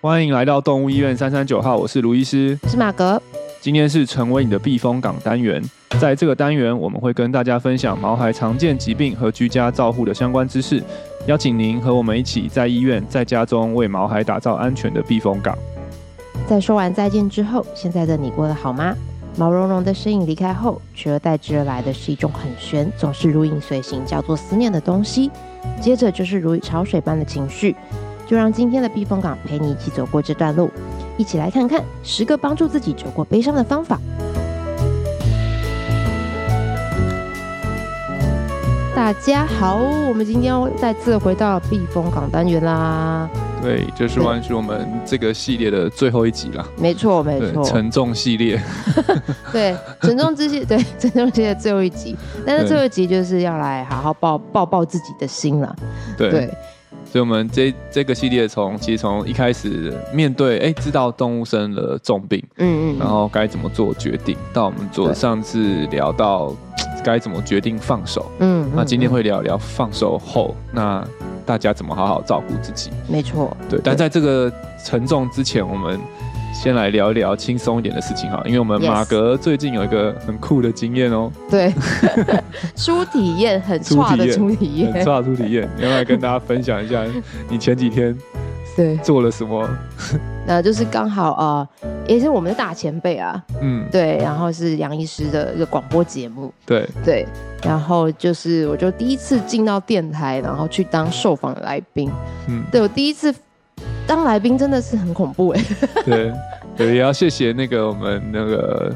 欢迎来到动物医院三三九号，我是卢医师，我是马格。今天是成为你的避风港单元，在这个单元我们会跟大家分享毛孩常见疾病和居家照护的相关知识，邀请您和我们一起在医院、在家中为毛孩打造安全的避风港。在说完再见之后，现在的你过得好吗？毛茸茸的身影离开后，取而代之而来的是一种很玄，总是如影随形，叫做思念的东西。接着就是如潮水般的情绪。就让今天的避风港陪你一起走过这段路，一起来看看十个帮助自己走过悲伤的方法。大家好，我们今天再次回到避风港单元啦。对，就是完是我们这个系列的最后一集了。没错，没错，沉重系列。对，沉重之系，对，沉重系列最后一集。但是最后一集就是要来好好抱抱抱自己的心了。对。对所以，我们这这个系列从其实从一开始面对，哎，知道动物生了重病，嗯嗯，然后该怎么做决定，到我们做上次聊到该怎么决定放手，嗯，那今天会聊聊放手后，那大家怎么好好照顾自己？没错，对。但在这个沉重之前，我们。先来聊一聊轻松一点的事情哈，因为我们马格最近有一个很酷的经验哦、喔。对，初体验很差的初体验，很差的初体验，你要来跟大家分享一下你前几天对。做了什么？那就是刚好啊、呃，也是我们的大前辈啊，嗯，对，然后是杨医师的一个广播节目，对。对，然后就是我就第一次进到电台，然后去当受访的来宾，嗯，对我第一次。当来宾真的是很恐怖哎，对，对，也要谢谢那个我们那个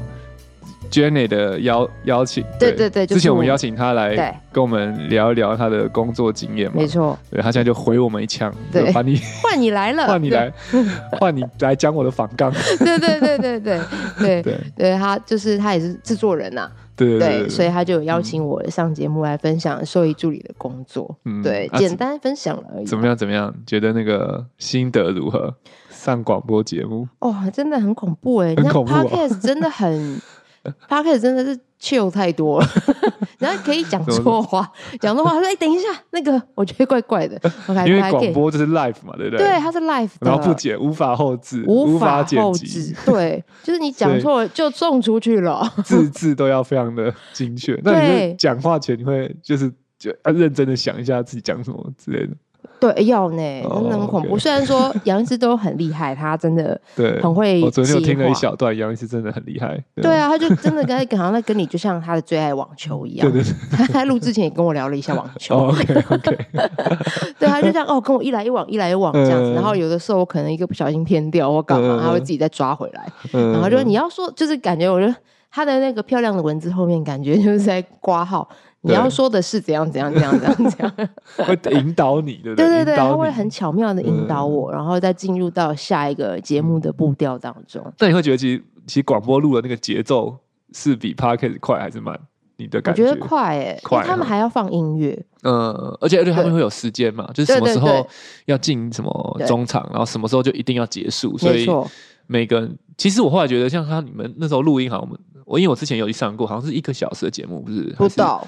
Jenny 的邀邀请，对对对，之前我们邀请他来跟我们聊一聊他的工作经验嘛，没错，对，他现在就回我们一枪，对，把你 换你来了，换你来，换你来讲我的访纲，对对对对对对对，对他就是他也是制作人呐。对，对，对，对，所以他就有邀请我上节目来分享兽医助理的工作。嗯，对，简单分享了而已。怎么样？怎么样？觉得那个心得如何？上广播节目？哦，真的很恐怖哎！很恐怖。Podcast 真的很 Podcast 真的是。chill 太多了，然后可以讲错话，讲错话。他说：“哎、欸，等一下，那个我觉得怪怪的。Okay, 因为广播就是 live 嘛，对不对？对，它是 live，然后不剪，无法后置，无法后置。对，就是你讲错了就送出去了，字字都要非常的精确。那你讲话前你会就是就要认真的想一下自己讲什么之类的。”对，要呢，真的很恐怖。Oh, 虽然说杨医师都很厉害，他真的 对很会。我昨天有听了一小段，杨医师真的很厉害。对，啊，他就真的跟好像在跟你，就像他的最爱网球一样。对对对。他在录之前也跟我聊了一下网球。Oh, OK OK。对，他就这样哦，跟我一来一往，一来一往这样子。嗯、然后有的时候我可能一个不小心偏掉或干嘛，嗯、他会自己再抓回来。嗯、然后就你要说，就是感觉，我觉得他的那个漂亮的文字后面，感觉就是在挂号。你要说的是怎样怎样怎样怎样怎样，会引导你，对不对？对对对，他会很巧妙的引导我，嗯、然后再进入到下一个节目的步调当中。那你会觉得，其实其实广播录的那个节奏是比 Podcast 快还是慢？你的感觉？我觉得快诶、欸，快。他们还要放音乐，嗯，而且而且他们会有时间嘛，就是什么时候要进什么中场，然后什么时候就一定要结束。所以每个人，其实我后来觉得，像他你们那时候录音，好像我们我因为我之前有去上过，好像是一个小时的节目，不是？不到。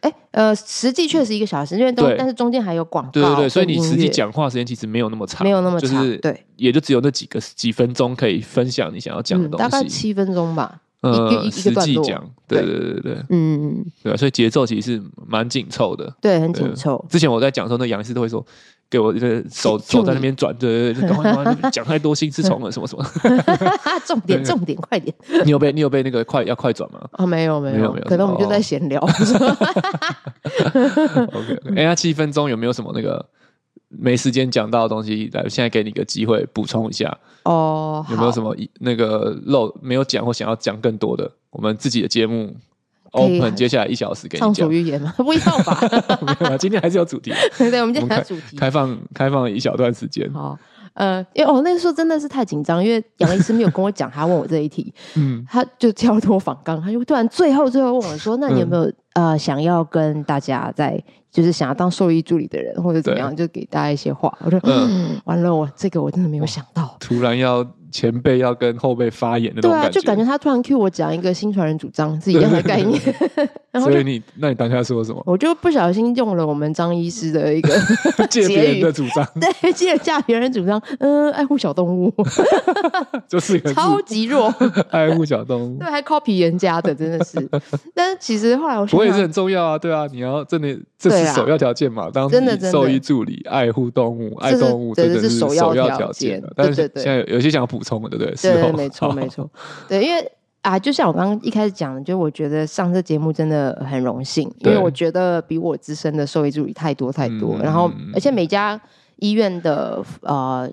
哎、欸，呃，实际确实一个小时，因为都，对但是中间还有广告。对对对，所以你实际讲话时间其实没有那么长，没有那么长，就是对，也就只有那几个几分钟可以分享你想要讲的东西，嗯、大概七分钟吧。呃，实际讲，对对对对，嗯，对，所以节奏其实是蛮紧凑的，对，很紧凑。之前我在讲的时候，那杨医师都会说。给我一个手手在那边转，对对对，赶快 赶快讲太多心思虫了什么什么。重点重点，快点！你有被你有被那个快要快转吗？啊，没有没有没有，可能我们就在闲聊。OK，哎，那七分钟有没有什么那个没时间讲到的东西？来，现在给你个机会补充一下哦。有没有什么那个漏没有讲或想要讲更多的？我们自己的节目。Open，接下来一小时给你讲。畅所欲言吗？不要吧。没有，今天还是有主题。对，我们今天还有主题。开放，开放一小段时间。好，呃，因为哦，那个时候真的是太紧张，因为杨医师没有跟我讲，他问我这一题，嗯，他就跳脱访纲，他就突然最后最后问我说：“那你有没有呃想要跟大家在，就是想要当兽医助理的人或者怎么样，就给大家一些话。”我说：“嗯，完了，我这个我真的没有想到。”突然要前辈要跟后辈发言的那种感觉。对啊，就感觉他突然 cue 我讲一个新传人主张是一样的概念。然后所以你那你当下说什么？我就不小心用了我们张医师的一个 借别人的主张，对，借嫁别人主张，嗯、呃，爱护小动物，就是个超级弱，爱护小动物，对，还 copy 人家的，真的是。但是其实后来我我也是很重要啊，对啊，你要真的这是首要条件嘛，当真的兽医助理爱护动物，爱动物，这个是首要条件。但是现在有些想要补充的，对不对？对，没错，没错，对，因为。啊，就像我刚刚一开始讲的，就我觉得上这节目真的很荣幸，因为我觉得比我资深的兽医助理太多太多，嗯、然后而且每家医院的呃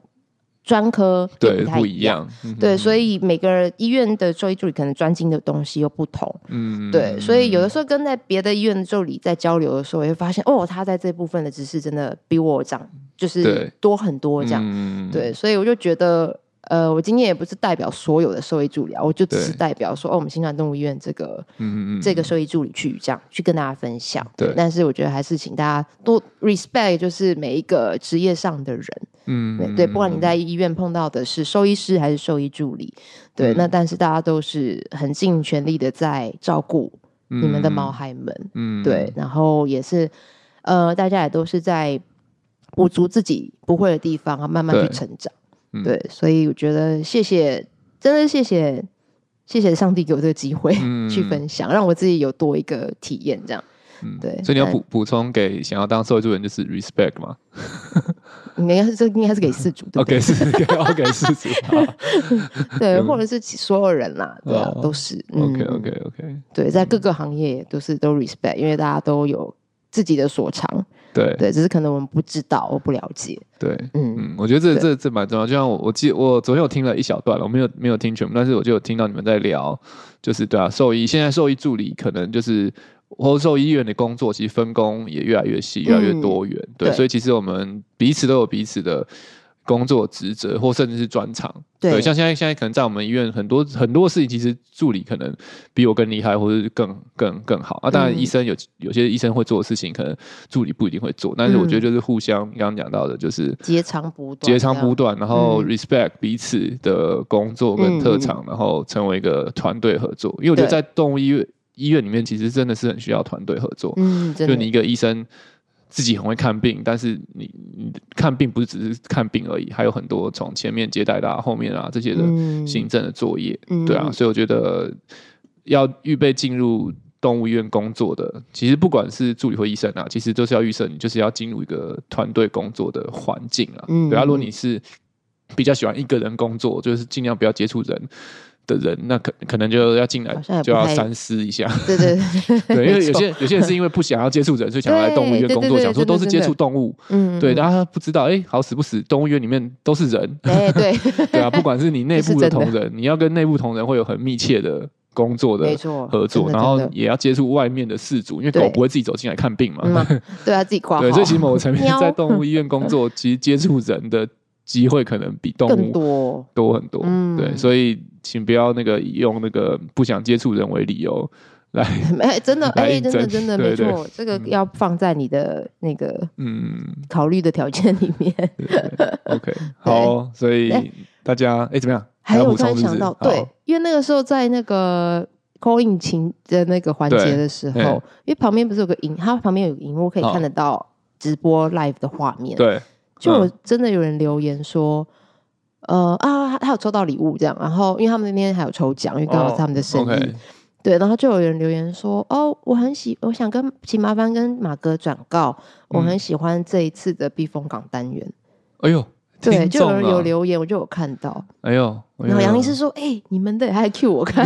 专科对不太一样，对，嗯、所以每个医院的兽医助理可能专精的东西又不同，嗯，对，所以有的时候跟在别的医院的助理在交流的时候，也会发现哦，他在这部分的知识真的比我长，就是多很多这样，对，对，所以我就觉得。呃，我今天也不是代表所有的兽医助理啊，我就只是代表说，哦，我们新传动物医院这个，嗯嗯这个兽医助理去这样去跟大家分享。对，但是我觉得还是请大家多 respect，就是每一个职业上的人，嗯，对，不管你在医院碰到的是兽医师还是兽医助理，对，那但是大家都是很尽全力的在照顾你们的毛孩们，嗯，对，然后也是，呃，大家也都是在补足自己不会的地方啊，慢慢去成长。对，所以我觉得谢谢，真的谢谢，谢谢上帝给我这个机会 去分享，嗯、让我自己有多一个体验，这样。嗯，对。所以你要补补充给想要当社会助人就是 respect 嘛？应该是这应该是给饲主的。OK，是给给饲主。对，或者是所有人啦，对啊，都是。OK，OK，OK。对，在各个行业都是都 respect，因为大家都有自己的所长。对对，只是可能我们不知道，我不了解。对，嗯嗯，我觉得这这这蛮重要。就像我我记我昨天有听了一小段了，我没有没有听全部，但是我就有听到你们在聊，就是对啊，兽医现在兽医助理可能就是或兽医院的工作，其实分工也越来越细，越来越多元。嗯、对，对所以其实我们彼此都有彼此的。工作职责或甚至是专长，对，对，像现在现在可能在我们医院很多很多事情，其实助理可能比我更厉害，或者是更更更好啊。当然，医生有有些医生会做的事情，可能助理不一定会做。但是我觉得就是互相，刚刚讲到的，就是截长补短，截长补短，然后 respect 彼此的工作跟特长，然后成为一个团队合作。因为我觉得在动物医院医院里面，其实真的是很需要团队合作。嗯，就你一个医生。自己很会看病，但是你你看病不是只是看病而已，还有很多从前面接待到后面啊这些的行政的作业，嗯、对啊，所以我觉得要预备进入动物医院工作的，其实不管是助理或医生啊，其实都是要预设你就是要进入一个团队工作的环境啊。嗯、对啊，如果你是比较喜欢一个人工作，就是尽量不要接触人。的人，那可可能就要进来，就要三思一下。对对对，对，因为有些有些人是因为不想要接触人，所以想要来动物医院工作，想说都是接触动物。嗯，对，大家不知道，哎，好死不死，动物医院里面都是人。哎，对，对啊，不管是你内部的同仁，你要跟内部同仁会有很密切的工作的合作，然后也要接触外面的事主，因为狗不会自己走进来看病嘛。对啊，自己挂。对，所以其实某个层面在动物医院工作，其实接触人的机会可能比动物多。多很多。嗯，对，所以。请不要那个用那个不想接触人为理由来，哎，真的，哎，真的，真的没错，这个要放在你的那个嗯。考虑的条件里面。OK，好，所以大家哎怎么样？还有突然想到，对，因为那个时候在那个 call in 情的那个环节的时候，因为旁边不是有个荧，它旁边有个荧幕可以看得到直播 live 的画面，对，就我真的有人留言说。呃啊，他有抽到礼物这样，然后因为他们那天还有抽奖，因为刚好是他们的生日，oh, okay. 对，然后就有人留言说，哦，我很喜，我想跟，请麻烦跟马哥转告，我很喜欢这一次的避风港单元。哎呦，对，就有人有留言，我就有看到。哎呦，哎呦然后杨医师说，哎、欸，你们的还 Q 我看。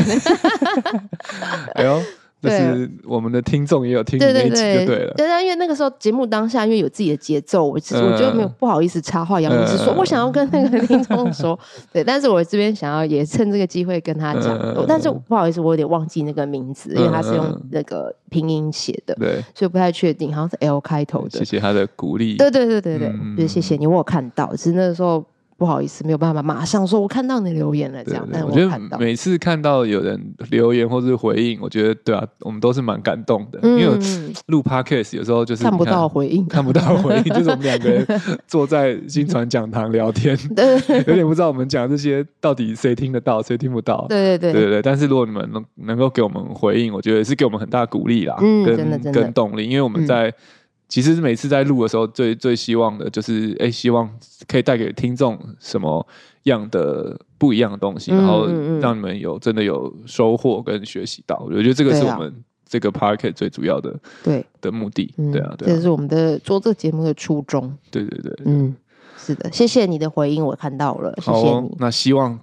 哎呦。就是我们的听众也有听那一集就对了。对，对，对，因为那个时候节目当下，因为有自己的节奏，我其实我就没有不好意思插话。杨老师说，我想要跟那个 听众说，对，但是我这边想要也趁这个机会跟他讲，但是不好意思，我有点忘记那个名字，因为他是用那个拼音写的，对，所以不太确定，好像是 L 开头的。谢谢他的鼓励。对对对对对，就是谢谢你，我有看到，只是那个时候。不好意思，没有办法马上说，我看到你留言了，这样。但我觉得每次看到有人留言或是回应，我觉得对啊，我们都是蛮感动的。嗯、因为录 Podcast 有时候就是看，看不到回应，看不到回应，就是我们两个人坐在新传讲堂聊天，有点不知道我们讲这些到底谁听得到，谁听不到。对对对对对。但是如果你们能能够给我们回应，我觉得是给我们很大鼓励啦，嗯，跟跟动力，因为我们在。嗯其实每次在录的时候最，最最希望的就是，哎，希望可以带给听众什么样的不一样的东西，嗯、然后让你们有真的有收获跟学习到。我觉得这个是我们这个 podcast 最主要的对的目的。对啊，对啊，这是我们的做这节目的初衷。对对对，嗯，是的，谢谢你的回应，我看到了，谢谢你。那希望。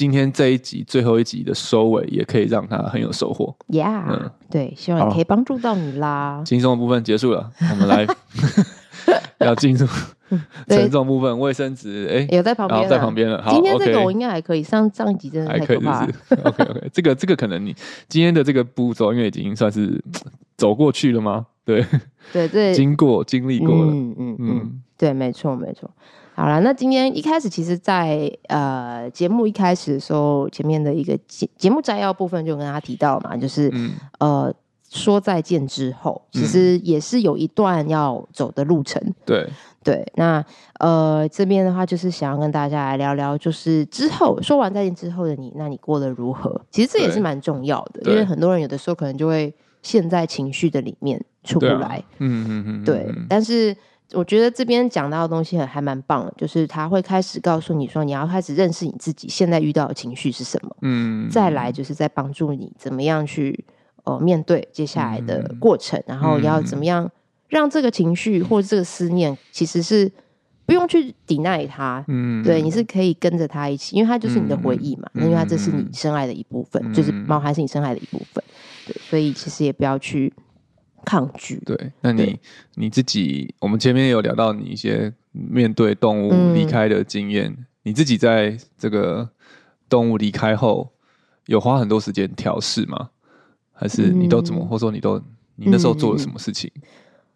今天这一集最后一集的收尾，也可以让他很有收获。Yeah，嗯，对，希望也可以帮助到你啦。轻松的部分结束了，我们来 要进入沉重部分。卫生纸，哎，有在旁边，在旁边了。好，今天这个我应该还可以。上上一集真的太可怕了。OK OK，这个这个可能你今天的这个步骤，因为已经算是走过去了吗？对对对，经过经历过了。嗯嗯嗯，对，没错没错。好了，那今天一开始，其实在，在呃节目一开始的时候，前面的一个节节目摘要部分就跟他提到嘛，就是、嗯、呃说再见之后，其实也是有一段要走的路程。对对，那呃这边的话，就是想要跟大家来聊聊，就是之后说完再见之后的你，那你过得如何？其实这也是蛮重要的，因为很多人有的时候可能就会陷在情绪的里面出不来。啊、嗯嗯嗯，对，但是。我觉得这边讲到的东西还还蛮棒的，就是他会开始告诉你说，你要开始认识你自己现在遇到的情绪是什么，嗯，再来就是在帮助你怎么样去呃面对接下来的过程，嗯、然后要怎么样让这个情绪或者这个思念其实是不用去抵赖它，嗯，对，你是可以跟着他一起，因为它就是你的回忆嘛，嗯、因为它这是你深爱的一部分，嗯、就是猫还是你深爱的一部分，对，所以其实也不要去。抗拒。对，那你你自己，我们前面有聊到你一些面对动物离开的经验，嗯、你自己在这个动物离开后，有花很多时间调试吗？还是你都怎么，嗯、或者说你都你那时候做了什么事情？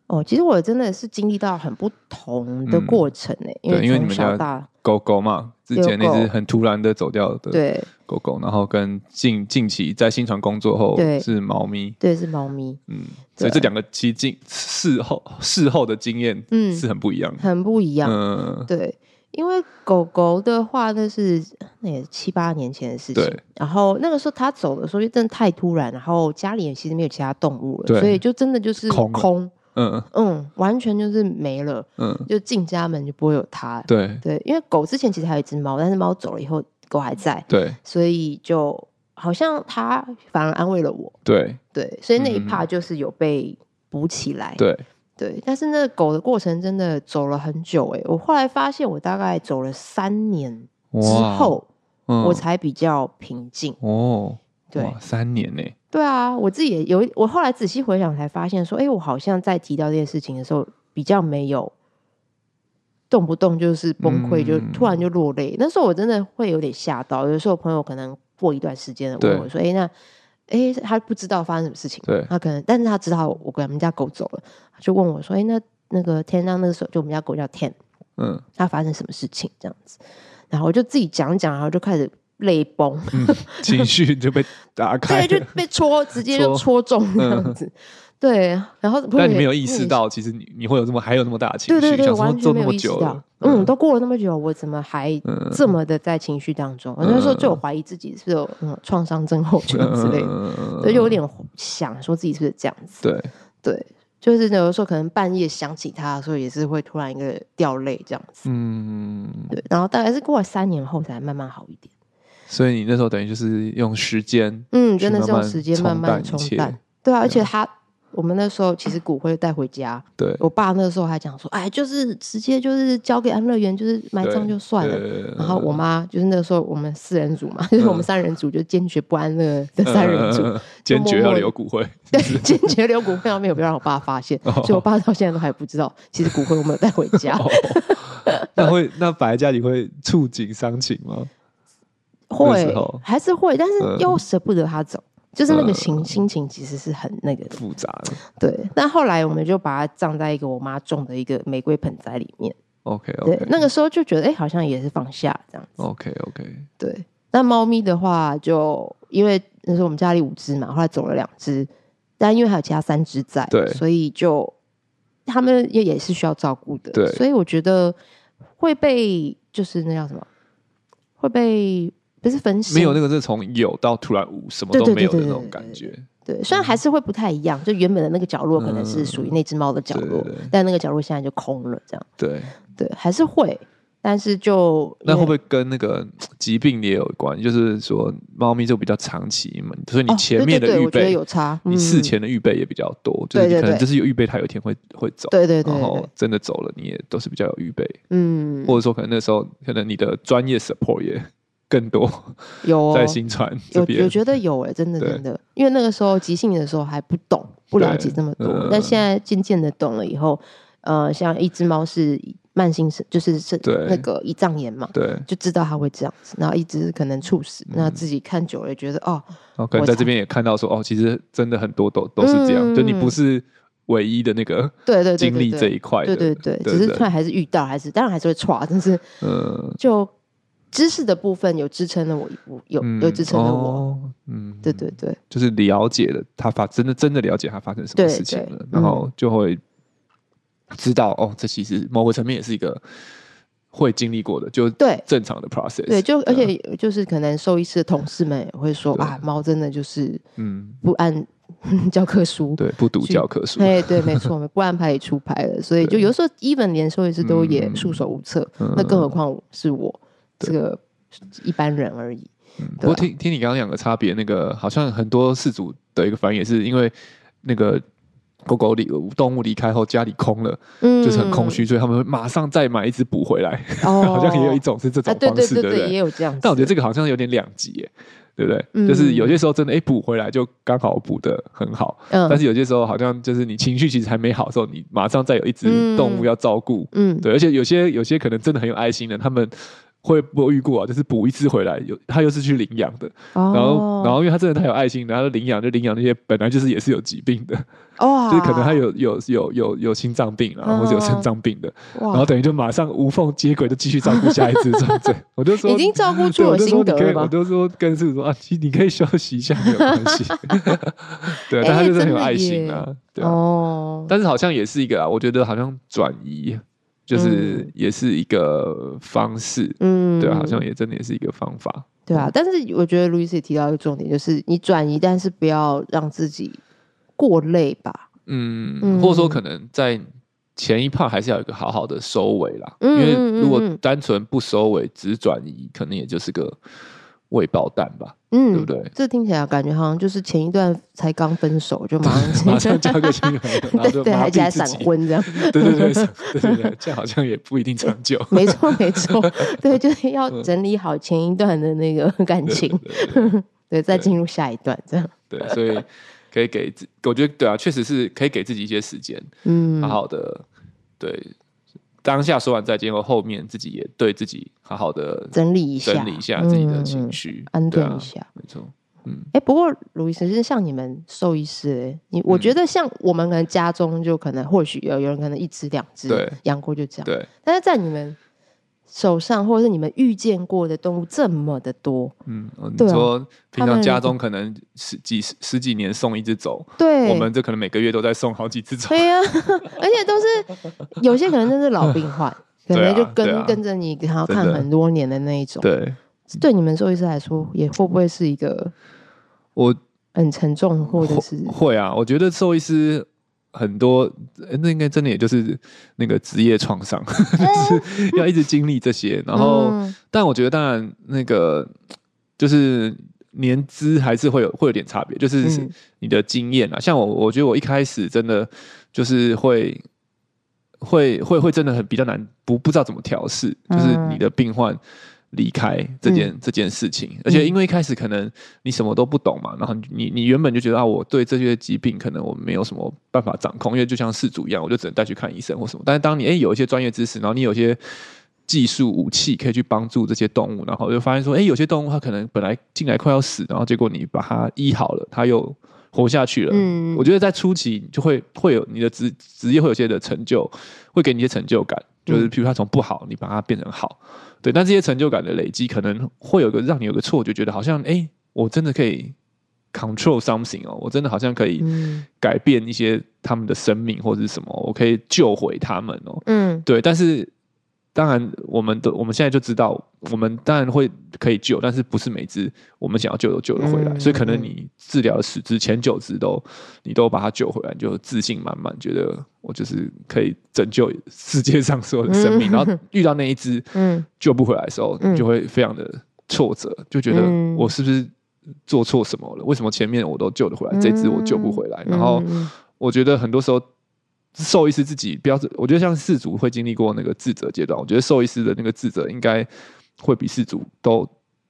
哦，其实我真的是经历到很不同的过程呢、因为从小到狗狗嘛，之前那只很突然的走掉的对。狗狗，然后跟近近期在新传工作后是猫咪，对，是猫咪，嗯，所以这两个其实经事后事后的经验嗯是很不一样，很不一样，嗯，对，因为狗狗的话那是那也是七八年前的事情，对，然后那个时候它走的时候就真的太突然，然后家里也其实没有其他动物了，所以就真的就是空。嗯。嗯，完全就是没了，嗯，就进家门就不会有它，对。对，因为狗之前其实还有一只猫，但是猫走了以后，狗还在，对，所以就好像它反而安慰了我，对。对，所以那一 part 就是有被补起来，对。对，但是那个狗的过程真的走了很久，哎，我后来发现我大概走了三年之后，我才比较平静。哦。对，三年呢？对啊，我自己也有，我后来仔细回想才发现，说，哎，我好像在提到这件事情的时候，比较没有动不动就是崩溃，嗯、就突然就落泪。那时候我真的会有点吓到。有时候朋友可能过一段时间问我说，哎对，那，哎，他不知道发生什么事情，对，他可能，但是他知道我跟我们家狗走了，就问我说，哎，那那个天亮那个时候，就我们家狗叫天，嗯，他发生什么事情这样子，然后我就自己讲讲，然后就开始。泪崩、嗯，情绪就被打开，对，就被戳，直接就戳中这样子。嗯、对，然后但你没有意识到，其实你你会有这么还有那么大的情绪，对对对，完全没有意识到。嗯，嗯，都过了那么久，我怎么还这么的在情绪当中？我那时候就有怀疑自己是不嗯创伤症候群之类的，嗯、所以就有点想说自己是不是这样子。对对，就是有的时候可能半夜想起他的时候，也是会突然一个掉泪这样子。嗯，对，然后大概是过了三年后才慢慢好一点。所以你那时候等于就是用时间，嗯，真的是用时间慢慢冲淡，对啊，而且他，我们那时候其实骨灰带回家，对，我爸那时候还讲说，哎，就是直接就是交给安乐园，就是埋葬就算了。然后我妈就是那个时候我们四人组嘛，就是我们三人组就坚决不安乐的三人组，坚决要留骨灰，对，坚决留骨灰，没有不要让我爸发现，所以我爸到现在都还不知道，其实骨灰我没有带回家。那会那摆在家里会触景伤情吗？会还是会，但是又舍不得他走，嗯、就是那个心、嗯、心情其实是很那个复杂的。对，但后来我们就把它葬在一个我妈种的一个玫瑰盆栽里面。OK OK，对，那个时候就觉得哎、欸，好像也是放下这样子。OK OK，对。那猫咪的话就，就因为那时候我们家里五只嘛，后来走了两只，但因为还有其他三只在，对，所以就他们也也是需要照顾的，对。所以我觉得会被就是那叫什么，会被不是分析，没有那个是从有到突然无，什么都没有的那种感觉。对，虽然还是会不太一样，就原本的那个角落可能是属于那只猫的角落，嗯、对对对，但那个角落现在就空了，这样。对对，还是会，但是就那会不会跟那个疾病也有关？就是说，猫咪就比较长期嘛，所以你前面的预备、有差，嗯、你事前的预备也比较多，就是你可能就是有预备，它有一天会会走。对对对，对，然后真的走了，你也都是比较有预备。嗯，或者说可能那时候可能你的专业 support 也。更多有在新传有有觉得有哎、欸，真的真的，因为那个时候急性的时候还不懂不了解这么多，呃、但现在渐渐的懂了以后，呃，像一只猫是慢性是就是是那个胰脏炎嘛，对，就知道它会这样子，然后一直可能猝死，那自己看久了也觉得哦，哦，可能在这边也看到说哦，其实真的很多都都是这样、嗯，就你不是唯一的那个对对经历这一块，对对对，只是突然还是遇到，还是当然还是会歘，但是嗯。就。知识的部分有支撑了我一步，有、嗯、有支撑了我，嗯，对对对，就是了解了他发真的真的了解他发生什么事情了，对对然后就会知道、嗯、哦，这其实某个层面也是一个会经历过的，就对正常的 process，对，就而且就是可能兽医师的同事们也会说啊，猫真的就是嗯。不按 教科书，对，不读教科书，哎，对，没错，不按牌理出牌了，所以就有时候 even 连兽医师都也束手无策、嗯，那更何况是我。这个一般人而已。嗯，不过听听你刚刚讲的差别，那个好像很多事主的一个反应也是因为那个狗狗离动物离开后家里空了，嗯，就是很空虚，所以他们会马上再买一只补回来。哦，好像也有一种是这种方式，对不对？也有这样。但我觉得这个好像有点两极，耶，对不对？嗯，就是有些时候真的，哎，补回来就刚好补的很好。嗯，但是有些时候好像就是你情绪其实还没好的时候，你马上再有一只动物要照顾。嗯，对，而且有些有些可能真的很有爱心的，他们。会不会遇过啊？就是补一次回来，有他又是去领养的，哦、然后然后因为他真的太有爱心，然后领养就领养那些本来就是也是有疾病的，哦，就是可能他有有有有有心脏病啊，或者有肾脏病的，然后等于就马上无缝接轨，就继续照顾下一只这样子。我就说已经照顾出我心得了，我就说跟师傅说啊，其实你可以休息一下没有关系。对，但他就是很有爱心啊，对啊，哦，但是好像也是一个啊，我觉得好像转移。就是也是一个方式，嗯，对啊，好像也真的也是一个方法，对啊。但是我觉得路易斯也提到一个重点，就是你转移，但是不要让自己过累吧，嗯，嗯，或者说可能在前一 part 还是要有一个好好的收尾啦，嗯，因为如果单纯不收尾，只转移，可能也就是个。未爆弹吧，嗯，对不对？这听起来感觉好像就是前一段才刚分手就马上 马上交个新男朋友，对对，还还闪婚这样，对对对对对对，这样好像也不一定长久。没 错没错，对，就是要整理好前一段的那个感情，对，对，对，对，再进入下一段这样。对，所以可以给自，我觉得对啊，确实是可以给自己一些时间，嗯，好好的对。当下说完再见后，后面自己也对自己好好的整理一下，整理一下自己的情绪，安顿一下。没错，嗯。哎、欸，不过卢医生是像你们兽医师、欸，你我觉得像我们可能家中就可能或许有有人可能一只两只养过就这样，对。但是在你们。手上或者是你们遇见过的动物这么的多，嗯，你说平常家中可能十几十十几年送一只走，对，我们这可能每个月都在送好几只走，对呀、啊，而且都是有些可能真是老病患，可能就跟、啊、跟着你，然后看很多年的那一种，对，对你们兽医师来说，也会不会是一个我很沉重，或者是会啊？我觉得兽医师。很多，那应该真的也就是那个职业创伤，就是要一直经历这些。然后，嗯、但我觉得当然那个就是年资还是会有会有点差别，就是你的经验啊。像我，我觉得我一开始真的就是会会会会真的很比较难，不不知道怎么调试，就是你的病患。离开这件、嗯、这件事情，而且因为一开始可能你什么都不懂嘛，然后你你原本就觉得啊，我对这些疾病可能我没有什么办法掌控，因为就像饲主一样，我就只能带去看医生或什么。但是当你诶有一些专业知识，然后你有一些技术武器可以去帮助这些动物，然后就发现说，诶有些动物它可能本来进来快要死，然后结果你把它医好了，它又活下去了。嗯，我觉得在初期就会会有你的职职业会有些的成就，会给你一些成就感，就是譬如他从不好，你把它变成好，对。但这些成就感的累积，可能会有个让你有个错觉，觉得好像哎、欸，我真的可以 control something 哦，我真的好像可以改变一些他们的生命或者是什么，我可以救回他们哦。嗯，对。但是。当然，我们的我们现在就知道，我们当然会可以救，但是不是每只我们想要救都救得回来。嗯、所以可能你治疗十只前九只都你都把它救回来，你就自信满满，觉得我就是可以拯救世界上所有的生命。嗯、然后遇到那一只救不回来的时候，嗯、你就会非常的挫折，就觉得我是不是做错什么了？为什么前面我都救得回来，这只我救不回来？然后我觉得很多时候。兽医师自己不要，我觉得像四主会经历过那个自责阶段，我觉得兽医师的那个自责应该会比饲主都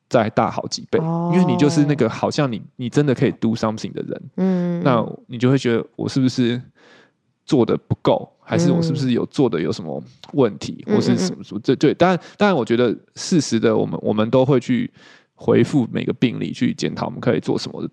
再大好几倍，哦、因为你就是那个好像你你真的可以 do something 的人，嗯，那你就会觉得我是不是做的不够，还是我是不是有做的有什么问题，嗯、或是什么什么？这对，当然当然，我觉得事实的我们我们都会去。回复每个病例去检讨，我们可以做什么，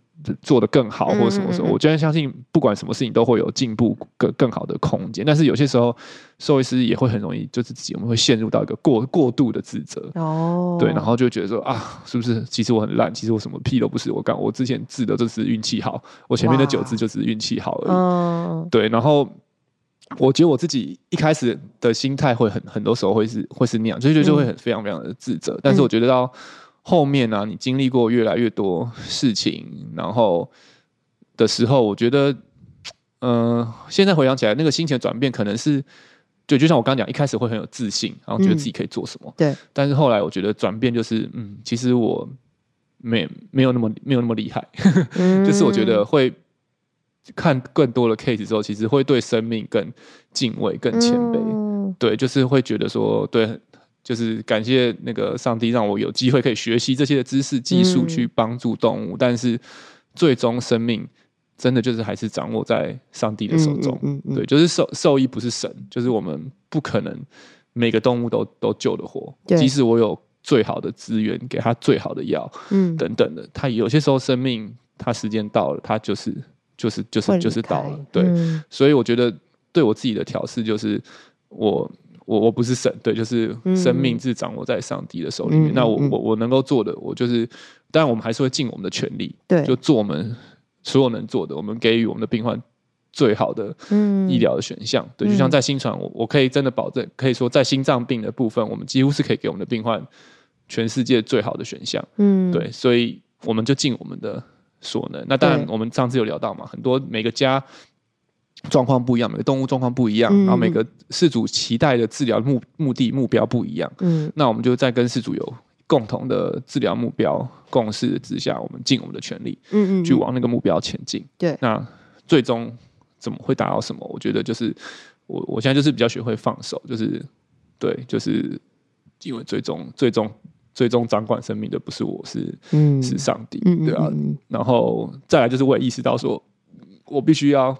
做得更好，或者什么时候，我真的相信，不管什么事情都会有进步更更好的空间。但是有些时候，兽医师也会很容易，就是自己我们会陷入到一个过过度的自责。哦，对，然后就觉得说啊，是不是？其实我很烂，其实我什么屁都不是。我刚我之前治的就是运气好，我前面的九只就只是运气好而已。哇对，然后我觉得我自己一开始的心态会很很多时候会是会是那样，就就就会很非常非常的自责。嗯、但是我觉得到。后面呢、啊，你经历过越来越多事情，然后的时候，我觉得，嗯、呃，现在回想起来，那个心情的转变，可能是，就就像我刚刚讲，一开始会很有自信，然后觉得自己可以做什么，嗯、对。但是后来，我觉得转变就是，嗯，其实我没没有那么没有那么厉害，嗯、就是我觉得会看更多的 case 之后，其实会对生命更敬畏、更谦卑，嗯、对，就是会觉得说，对。就是感谢那个上帝让我有机会可以学习这些的知识技术去帮助动物，嗯、但是最终生命真的就是还是掌握在上帝的手中。嗯嗯嗯、对，就是兽兽医不是神，就是我们不可能每个动物都都救得活。即使我有最好的资源，给他最好的药，嗯，等等的，他有些时候生命他时间到了，他就是就是就是就是到了。对，嗯、所以我觉得对我自己的调试就是我。我我不是神，对，就是生命是掌握在上帝的手里面。嗯、那我我我能够做的，我就是，当然我们还是会尽我们的全力，对，就做我们所有能做的，我们给予我们的病患最好的医疗的选项。嗯、对，就像在新传，我我可以真的保证，可以说在心脏病的部分，我们几乎是可以给我们的病患全世界最好的选项。嗯，对，所以我们就尽我们的所能。那当然，我们上次有聊到嘛，很多每个家。状况不一样，每个动物状况不一样，嗯、然后每个饲主期待的治疗目目的目标不一样。嗯，那我们就在跟饲主有共同的治疗目标共识之下，我们尽我们的全力，嗯嗯，去往那个目标前进。对，那最终怎么会达到什么？我觉得就是我我现在就是比较学会放手，就是对，就是因为最终最终最终掌管生命的不是我，是嗯是上帝，对啊。然后再来就是我也意识到说，我必须要。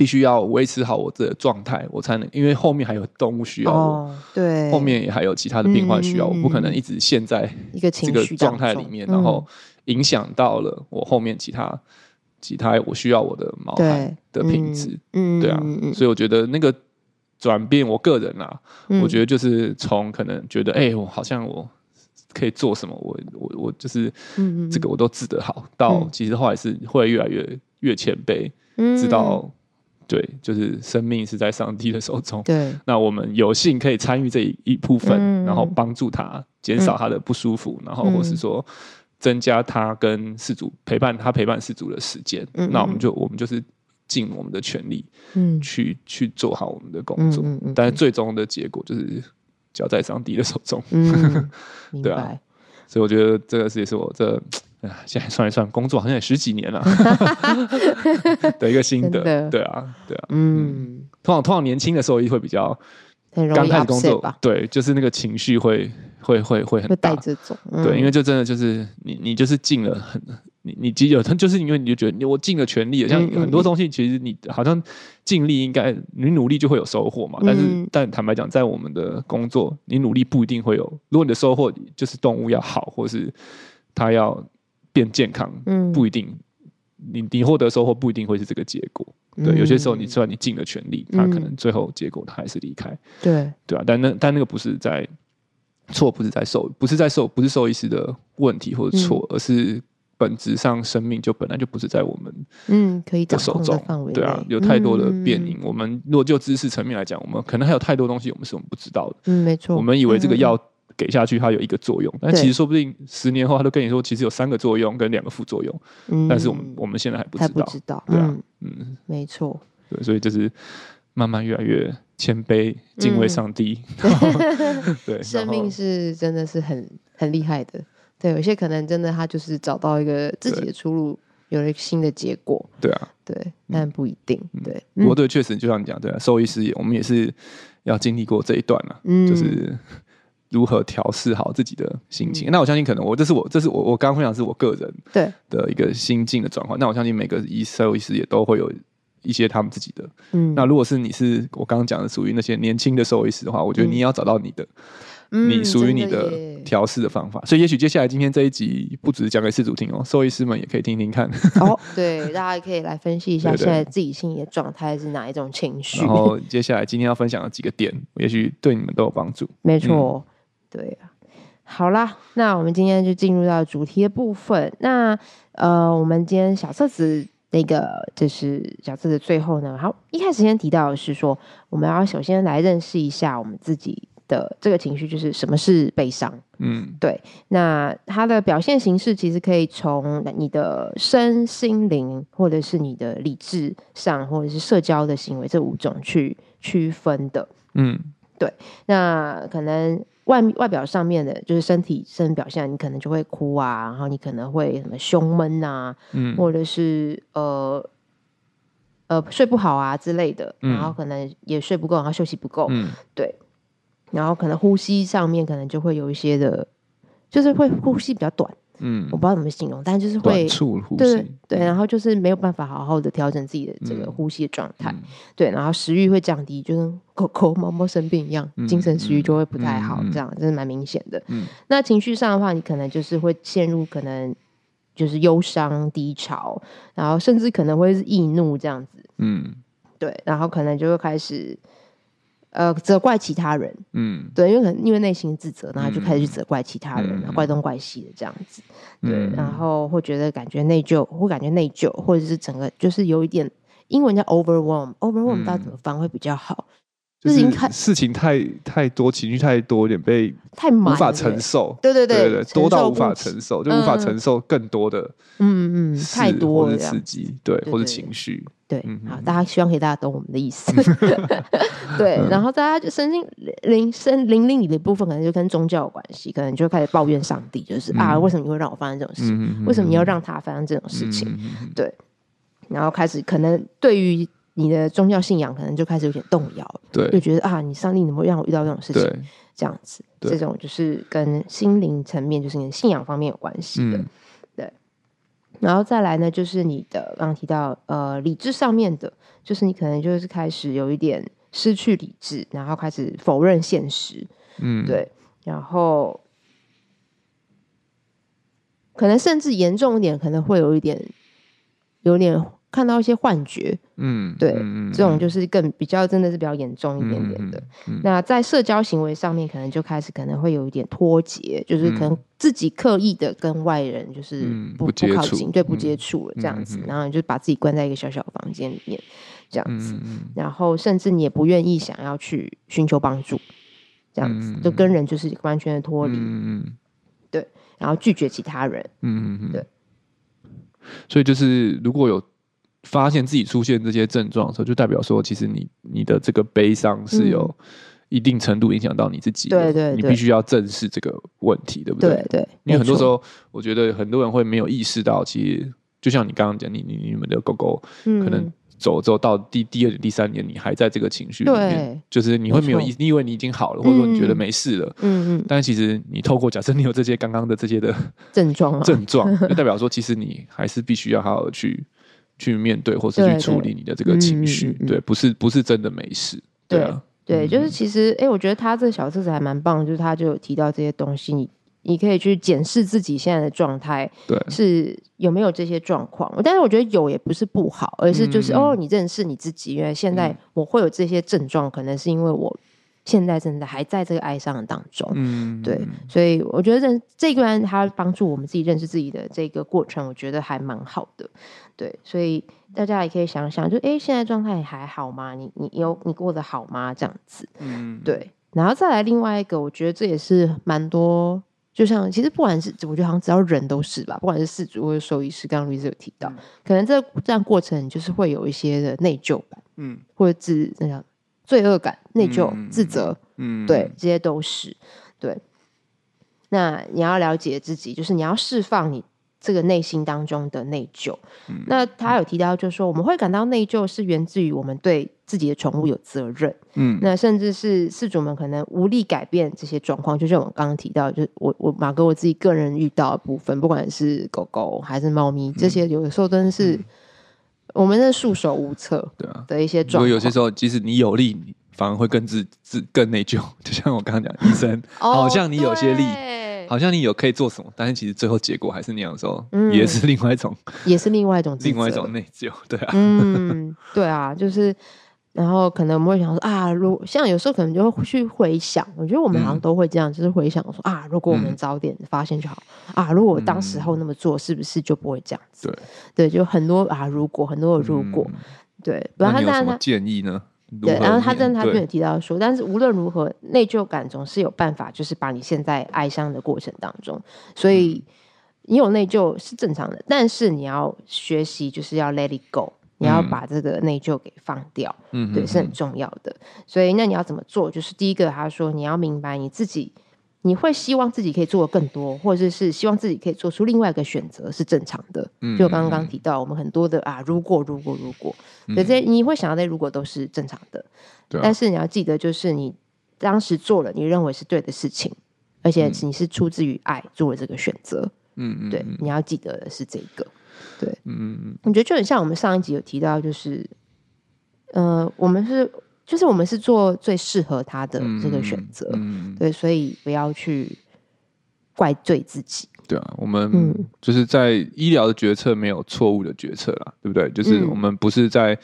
必须要维持好我的状态，我才能，因为后面还有动物需要我，哦、对，后面也还有其他的病患需要我，嗯、我不可能一直陷在一个这个状态里面，然后影响到了我后面其他其他我需要我的毛孩的品质，嗯，对啊，所以我觉得那个转变，我个人啊，嗯、我觉得就是从可能觉得，哎、欸，我好像我可以做什么，我我我就是，这个我都治得好，到其实后来是会越来越越谦卑，知道。对，就是生命是在上帝的手中。对，那我们有幸可以参与这一一部分，嗯、然后帮助他减少他的不舒服，嗯、然后或是说增加他跟事主陪伴他陪伴事主的时间。嗯、那我们就我们就是尽我们的全力，嗯，去去做好我们的工作。嗯、但是最终的结果就是交在上帝的手中。嗯、对啊，所以我觉得这个事也是我这。现在算一算，工作好像也十几年了，的一个心得，对啊，对啊，嗯，通常通常年轻的时候也会比较刚开始工作，对，就是那个情绪会会会会很大这种，对，因为就真的就是你你就是尽了很你你既有，就是因为你就觉得你我尽了全力了，像很多东西其实你好像尽力应该你努力就会有收获嘛，但是但坦白讲，在我们的工作，你努力不一定会有，如果你的收获就是动物要好，或是它要。变健康，嗯不一定你你获得收获不一定会是这个结果。对，有些时候你虽然你尽了全力，他可能最后结果他还是离开。对，对啊，但那但那个不是在错，不是在受，不是在受，不是受医师的问题或者错，而是。本质上，生命就本来就不是在我们嗯可以的手中范围。对啊，有太多的变因。我们如果就知识层面来讲，我们可能还有太多东西我们是我们不知道的。嗯，没错。我们以为这个药给下去它有一个作用，但其实说不定十年后他都跟你说，其实有三个作用跟两个副作用。嗯，但是我们我们现在还不知道。不知道。对啊，嗯，没错。对，所以就是慢慢越来越谦卑，敬畏上帝。对，生命是真的是很很厉害的。对，有些可能真的他就是找到一个自己的出路，有了新的结果。对啊，对，但不一定。对，不过对，确实就像你讲，对啊，兽医师也，我们也是要经历过这一段了，嗯，就是如何调试好自己的心情。那我相信，可能我这是我这是我我刚刚分享是我个人对的一个心境的转换。那我相信每个医兽医师也都会有一些他们自己的。嗯，那如果是你是我刚刚讲的属于那些年轻的兽医师的话，我觉得你也要找到你的。你属于你的调试的方法，所以也许接下来今天这一集不只是讲给事主听哦，兽医师们也可以听听看。哦，对，大家也可以来分析一下现在自己心里的状态是哪一种情绪。然后接下来今天要分享的几个点，也许对你们都有帮助。没错，嗯、对啊。好啦，那我们今天就进入到主题的部分。那呃，我们今天小册子那个就是小册子最后呢，好，一开始先提到的是说，我们要首先来认识一下我们自己。的这个情绪就是什么是悲伤？嗯，对。那它的表现形式其实可以从你的身心灵，或者是你的理智上，或者是社交的行为这五种去区分的。嗯，对。那可能外外表上面的，就是身体身表现，你可能就会哭啊，然后你可能会什么胸闷啊，嗯，或者是呃呃睡不好啊之类的，然后可能也睡不够，然后休息不够，嗯，对。然后可能呼吸上面可能就会有一些的，就是会呼吸比较短，嗯，我不知道怎么形容，但就是会，促呼吸，对对，然后就是没有办法好好的调整自己的这个呼吸的状态，嗯、对，然后食欲会降低，就跟狗狗、猫猫生病一样，嗯、精神食欲就会不太好，嗯、这样真的蛮明显的。嗯，那情绪上的话，你可能就是会陷入可能就是忧伤、低潮，然后甚至可能会是易怒这样子，嗯，对，然后可能就会开始。呃，责怪其他人，嗯，对，因为可能因为内心自责，然后就开始去责怪其他人，嗯、怪东怪西的这样子，对，嗯、然后会觉得感觉内疚，会感觉内疚，或者是整个就是有一点，英文叫 overwhelm，overwhelm 大家怎么翻会比较好？就是事情太太多，情绪太多，有点被太无法承受。对对对对，多到无法承受，就无法承受更多的嗯嗯太多的刺激，对，或者情绪。对，好，大家希望可以大家懂我们的意思。对，然后大家就身心灵身灵灵里的部分，可能就跟宗教有关系，可能就开始抱怨上帝，就是啊，为什么你会让我发生这种事？为什么你要让他发生这种事情？对，然后开始可能对于。你的宗教信仰可能就开始有点动摇，对，就觉得啊，你上帝怎么会让我遇到这种事情？这样子，这种就是跟心灵层面，就是你的信仰方面有关系的，嗯、对。然后再来呢，就是你的刚刚提到呃理智上面的，就是你可能就是开始有一点失去理智，然后开始否认现实，嗯，对。然后可能甚至严重一点，可能会有一点有点。看到一些幻觉，嗯，对，嗯、这种就是更比较真的是比较严重一点点的。嗯嗯、那在社交行为上面，可能就开始可能会有一点脱节，就是可能自己刻意的跟外人就是不、嗯、不，不靠近，对，不接触了这样子，嗯、然后你就把自己关在一个小小的房间里面，这样子，嗯、然后甚至你也不愿意想要去寻求帮助，这样子，嗯、就跟人就是完全的脱离，嗯、对，然后拒绝其他人，嗯。对，所以就是如果有。发现自己出现这些症状的时候，就代表说，其实你你的这个悲伤是有一定程度影响到你自己的。对对，你必须要正视这个问题，对不对？对对。因为很多时候，我觉得很多人会没有意识到，其实就像你刚刚讲，你你你们的狗狗可能走走到第第二年、第三年，你还在这个情绪里面，就是你会没有意，你以为你已经好了，或者说你觉得没事了，嗯嗯。但是其实你透过假设你有这些刚刚的这些的症状，症状 就代表说，其实你还是必须要好好的去。去面对，或是去处理你的这个情绪，对，不是不是真的没事，对啊，对，就是其实，哎、欸，我觉得他这个小册子还蛮棒，就是他就有提到这些东西，你你可以去检视自己现在的状态，对，是有没有这些状况。但是我觉得有也不是不好，而是就是、嗯、哦，你认识你自己，因为现在我会有这些症状，嗯、可能是因为我现在真的还在这个哀伤的当中。嗯，对，所以我觉得这这个人他帮助我们自己认识自己的这个过程，我觉得还蛮好的。对，所以大家也可以想想，就哎，现在状态还好吗？你你有你过得好吗？这样子，嗯，对。然后再来另外一个，我觉得这也是蛮多。就像其实不管是我觉得好像只要人都是吧，不管是事主或者兽医师，刚刚路易斯有提到，嗯、可能这这样过程就是会有一些的内疚感，嗯，或者自那叫罪恶感、内疚、嗯、自责，嗯，对，这些都是对。那你要了解自己，就是你要释放你。这个内心当中的内疚，嗯、那他有提到，就是说我们会感到内疚，是源自于我们对自己的宠物有责任，嗯，那甚至是饲主们可能无力改变这些状况，就像我刚刚提到，就是我我马哥我自己个人遇到的部分，不管是狗狗还是猫咪，这些有的时候真的是我们是束手无策，对啊的一些状况。所以有些时候，即使你有力，反而会更自自更内疚。就像我刚刚讲，医生好像你有些力。好像你有可以做什么，但是其实最后结果还是那样的时候，嗯、也是另外一种，也是另外一种，另外一种内疚，对啊，嗯，对啊，就是，然后可能我们会想说啊，如果像有时候可能就会去回想，我觉得我们好像都会这样，嗯、就是回想说啊，如果我们早点发现就好、嗯、啊，如果我当时候那么做，是不是就不会这样子？对，对，就很多啊，如果很多的如果，嗯、对，不然他有什么建议呢？对，然后他在他这边有提到说，但是无论如何，内疚感总是有办法，就是把你现在哀伤的过程当中，所以你有内疚是正常的，但是你要学习，就是要 let it go，你要把这个内疚给放掉，嗯，对，是很重要的。所以那你要怎么做？就是第一个，他说你要明白你自己。你会希望自己可以做的更多，或者是希望自己可以做出另外一个选择是正常的。嗯，就刚刚提到我们很多的啊，如果如果如果，这些你会想到的如果都是正常的。对。但是你要记得，就是你当时做了你认为是对的事情，而且你是出自于爱做了这个选择。嗯嗯。对，你要记得的是这个。对。嗯。我觉得就很像我们上一集有提到，就是，呃，我们是。就是我们是做最适合他的这个选择，嗯嗯、对，所以不要去怪罪自己。对啊，我们就是在医疗的决策没有错误的决策啦，对不对？就是我们不是在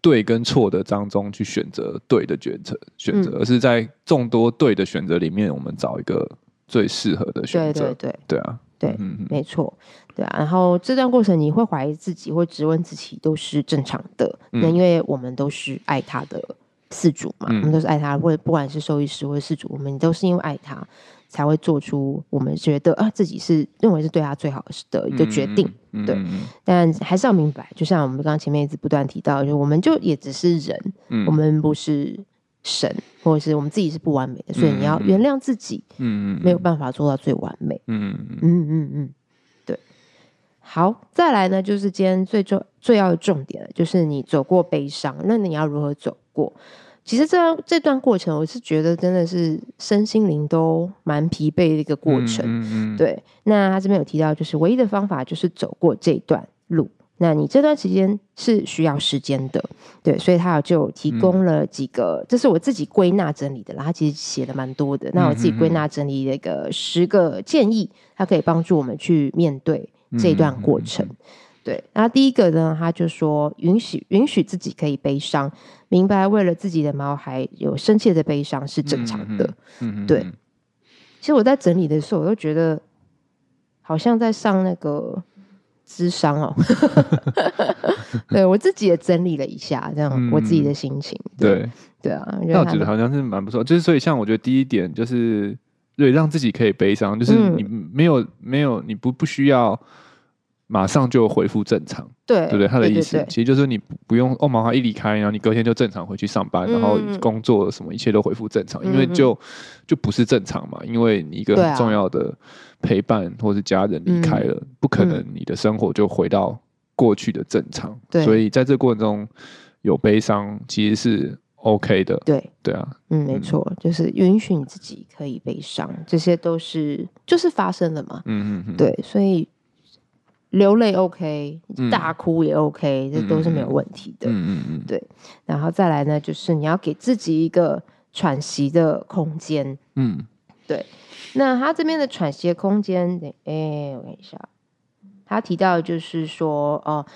对跟错的当中去选择对的决策选择，嗯、而是在众多对的选择里面，我们找一个最适合的选择。对对对，对啊，对，嗯、没错，对啊。然后这段过程你会怀疑自己，会质问自己，都是正常的。那、嗯、因为我们都是爱他的。四主嘛，嗯、我们都是爱他，或者不管是兽医师或者四主，我们都是因为爱他，才会做出我们觉得啊自己是认为是对他最好的一个决定。嗯、对，嗯、但还是要明白，就像我们刚刚前面一直不断提到，就我们就也只是人，嗯、我们不是神，或者是我们自己是不完美的，所以你要原谅自己。嗯，没有办法做到最完美。嗯嗯嗯嗯嗯，对。好，再来呢，就是今天最重最要的重点，就是你走过悲伤，那你要如何走？过，其实这这段过程，我是觉得真的是身心灵都蛮疲惫的一个过程。嗯嗯嗯、对，那他这边有提到，就是唯一的方法就是走过这段路。那你这段时间是需要时间的，对，所以他就提供了几个，嗯、这是我自己归纳整理的，啦他其实写的蛮多的。那我自己归纳整理的一个十个建议，它可以帮助我们去面对这段过程。对，然后第一个呢，他就说允许允许自己可以悲伤，明白为了自己的毛孩有深切的悲伤是正常的。对，其实我在整理的时候，我都觉得好像在上那个咨商哦。对，我自己也整理了一下，这样我自己的心情。对对，对啊，那我觉得好像是蛮不错。就是所以，像我觉得第一点就是对，让自己可以悲伤，就是你没有、嗯、没有你不不需要。马上就恢复正常，对对不对，他的意思其实就是你不用哦，马上一离开，然后你隔天就正常回去上班，然后工作什么一切都恢复正常，因为就就不是正常嘛，因为你一个很重要的陪伴或是家人离开了，不可能你的生活就回到过去的正常，所以在这过程中有悲伤其实是 OK 的，对。对啊，嗯，没错，就是允许你自己可以悲伤，这些都是就是发生了嘛，嗯嗯，对，所以。流泪 OK，大哭也 OK，、嗯、这都是没有问题的。嗯嗯嗯，对。然后再来呢，就是你要给自己一个喘息的空间。嗯，对，那他这边的喘息的空间，哎，我看一下，他提到就是说，哦。呃，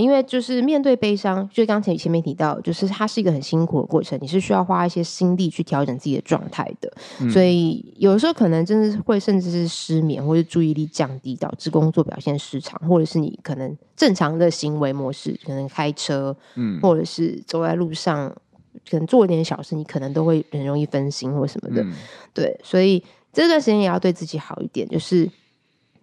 因为就是面对悲伤，就刚才前面提到，就是它是一个很辛苦的过程，你是需要花一些心力去调整自己的状态的，嗯、所以有的时候可能真的是会甚至是失眠或者注意力降低，导致工作表现失常，或者是你可能正常的行为模式，可能开车，嗯，或者是走在路上，可能做一点小事，你可能都会很容易分心或什么的，嗯、对，所以这段时间也要对自己好一点，就是。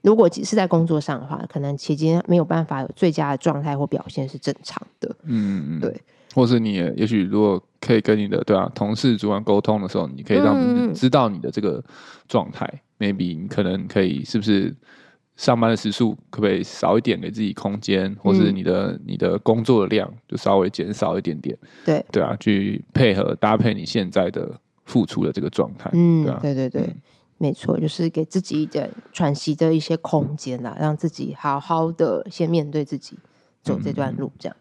如果只是在工作上的话，可能期间没有办法有最佳的状态或表现是正常的。嗯嗯，对。或是你也许如果可以跟你的对啊同事主管沟通的时候，你可以让知道你的这个状态。嗯、maybe 你可能可以是不是上班的时数可不可以少一点，给自己空间，或是你的、嗯、你的工作的量就稍微减少一点点。对对啊，去配合搭配你现在的付出的这个状态。嗯，对啊，对对对。嗯没错，就是给自己一点喘息的一些空间啦，让自己好好的先面对自己，走这段路。这样，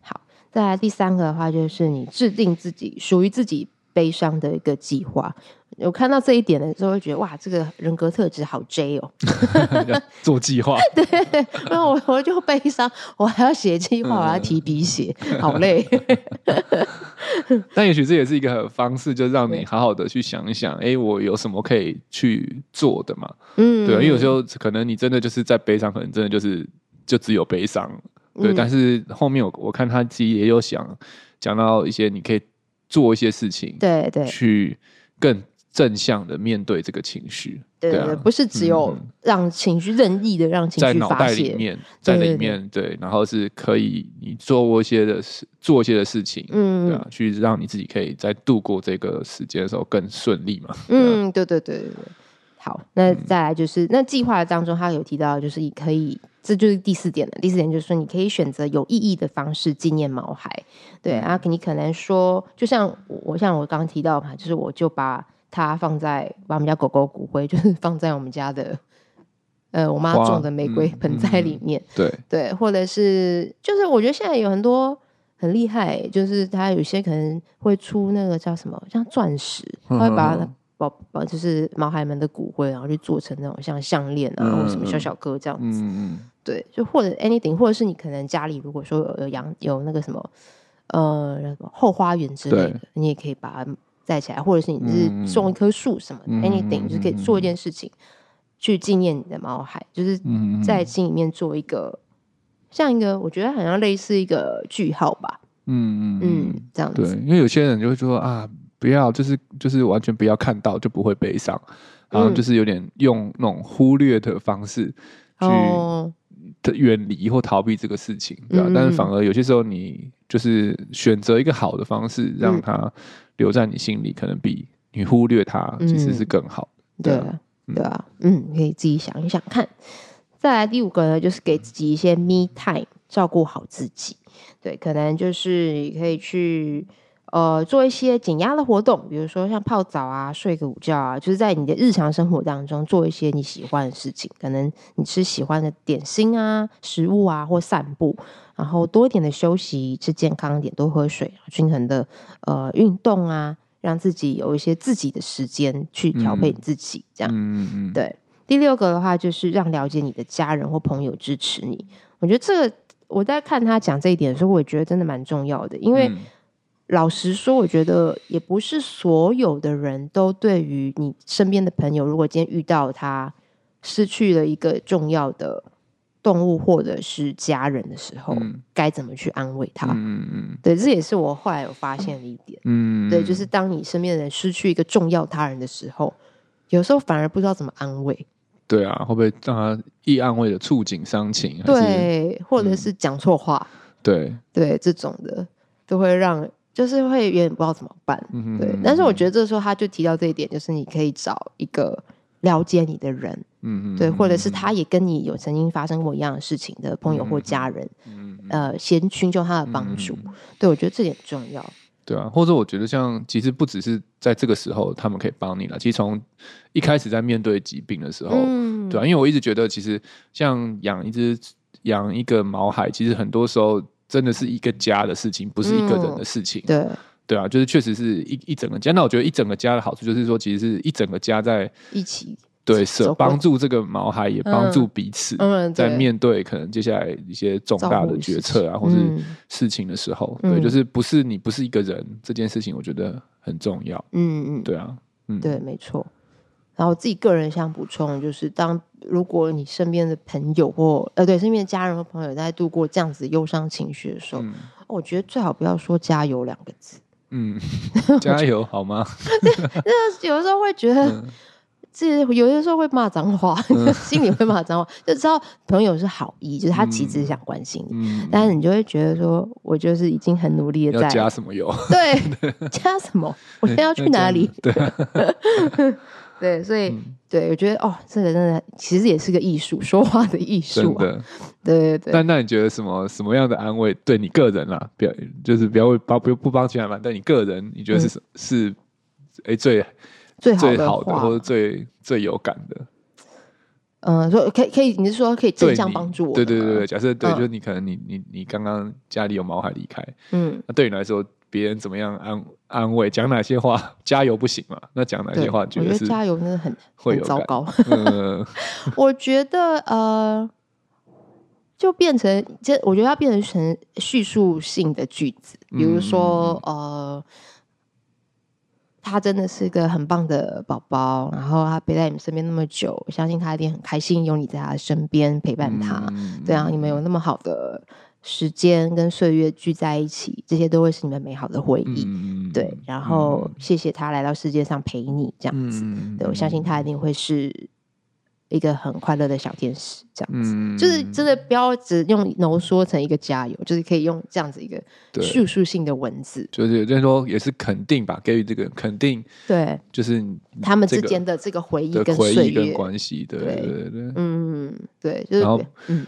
好。再来第三个的话，就是你制定自己属于自己悲伤的一个计划。我看到这一点的时候，会觉得哇，这个人格特质好 J 哦，做计划。对，那我我就悲伤，我还要写计划，我要提笔写，好累。但也许这也是一个方式，就让你好好的去想一想，哎、欸，我有什么可以去做的嘛？嗯，对，因为有时候可能你真的就是在悲伤，可能真的就是就只有悲伤，对。嗯、但是后面我我看他自己也有想讲到一些，你可以做一些事情，对对，去更。正向的面对这个情绪，对对，对啊、不是只有让情绪任意的让情绪发泄，在脑袋里面，在里面对，然后是可以你做一些的事，做一些的事情，嗯，对啊，去让你自己可以在度过这个时间的时候更顺利嘛，嗯，对对对对对。好，那再来就是、嗯、那计划当中，他有提到就是你可以，这就是第四点了。第四点就是说，你可以选择有意义的方式纪念毛孩，对啊，你可能说，就像我像我刚刚提到嘛，就是我就把。它放在把我们家狗狗骨灰，就是放在我们家的，呃，我妈种的玫瑰盆栽里面。嗯嗯、对对，或者是就是我觉得现在有很多很厉害，就是它有些可能会出那个叫什么，像钻石，他会把宝宝就是毛孩们的骨灰，然后去做成那种像项链啊，嗯、或什么小小哥这样子。嗯嗯、对，就或者 anything，或者是你可能家里如果说有有养有那个什么呃那个后花园之类的，你也可以把它。带起来，或者是你是种一棵树什么的、嗯、，anything，就是可以做一件事情，嗯、去纪念你的毛孩，就是在心里面做一个，像一个，我觉得好像类似一个句号吧。嗯嗯嗯，这样子。对，因为有些人就会说啊，不要，就是就是完全不要看到，就不会悲伤，然后就是有点用那种忽略的方式去远离或逃避这个事情，对吧？嗯、但是反而有些时候，你就是选择一个好的方式，让它。留在你心里，可能比你忽略它其实是更好的。对啊，对啊，嗯，可以自己想一想看。再来第五个呢，就是给自己一些 me time，照顾好自己。对，可能就是你可以去呃做一些减压的活动，比如说像泡澡啊、睡个午觉啊，就是在你的日常生活当中做一些你喜欢的事情。可能你吃喜欢的点心啊、食物啊，或散步。然后多一点的休息，吃健康一点，多喝水，均衡的呃运动啊，让自己有一些自己的时间去调配你自己，这样。嗯嗯。对，第六个的话就是让了解你的家人或朋友支持你。我觉得这个我在看他讲这一点的时候，我也觉得真的蛮重要的。因为、嗯、老实说，我觉得也不是所有的人都对于你身边的朋友，如果今天遇到他失去了一个重要的。动物或者是家人的时候，嗯、该怎么去安慰他？嗯嗯，对，这也是我后来有发现的一点。嗯，对，就是当你身边的人失去一个重要他人的时候，有时候反而不知道怎么安慰。对啊，会不会让他一安慰的触景伤情？对，或者是讲错话？嗯、对对，这种的都会让，就是会有点不知道怎么办。嗯哼，对。但是我觉得这时候他就提到这一点，就是你可以找一个了解你的人。嗯，对，或者是他也跟你有曾经发生过一样的事情的朋友或家人，嗯，呃，先寻求他的帮助。嗯、对，我觉得这点重要。对啊，或者我觉得像其实不只是在这个时候他们可以帮你了，其实从一开始在面对疾病的时候，嗯、对啊，因为我一直觉得其实像养一只养一个毛孩，其实很多时候真的是一个家的事情，不是一个人的事情。嗯、对。对啊，就是确实是一一整个家。那我觉得一整个家的好处就是说，其实是一整个家在一起。对，是帮助这个毛孩，也帮助彼此，在面对可能接下来一些重大的决策啊，或是事情的时候，对，就是不是你不是一个人这件事情，我觉得很重要。嗯嗯，对啊，嗯，对，没错。然后我自己个人想补充，就是当如果你身边的朋友或呃，对，身边的家人和朋友在度过这样子忧伤情绪的时候，我觉得最好不要说“加油”两个字。嗯，加油好吗？有的时候会觉得。这有些时候会骂脏话，嗯、心里会骂脏话，就知道朋友是好意，就是他其实想关心你，嗯、但是你就会觉得说，我就是已经很努力的在加什么油？对，加什么？我现在要去哪里？对，对，所以、嗯、对我觉得哦，这个真的其实也是个艺术，说话的艺术、啊，的对对对。但那你觉得什么什么样的安慰对你个人啊？不要就是不要帮不不帮其他人，但你个人你觉得是、嗯、是哎最。最好的，或者最最有感的，嗯，说可以可以，你是说可以正向帮助我？对对对对，假设对，就是你可能你你你刚刚家里有毛孩离开，嗯，那对你来说，别人怎么样安安慰？讲哪些话？加油不行嘛？那讲哪些话？觉得加油真的很很糟糕。嗯，我觉得呃，就变成这，我觉得要变成成叙述性的句子，比如说呃。他真的是个很棒的宝宝，然后他陪在你们身边那么久，我相信他一定很开心有你在他身边陪伴他。嗯、对啊，你们有那么好的时间跟岁月聚在一起，这些都会是你们美好的回忆。嗯、对，然后谢谢他来到世界上陪你这样子。嗯、对，我相信他一定会是。一个很快乐的小天使，这样子，嗯、就是真的不要只用浓缩成一个加油，就是可以用这样子一个叙述性的文字，就是就是说也是肯定吧，给予这个肯定，对，就是他们之间的这个回忆跟岁月跟关系，对对对对，嗯，对，就是、然后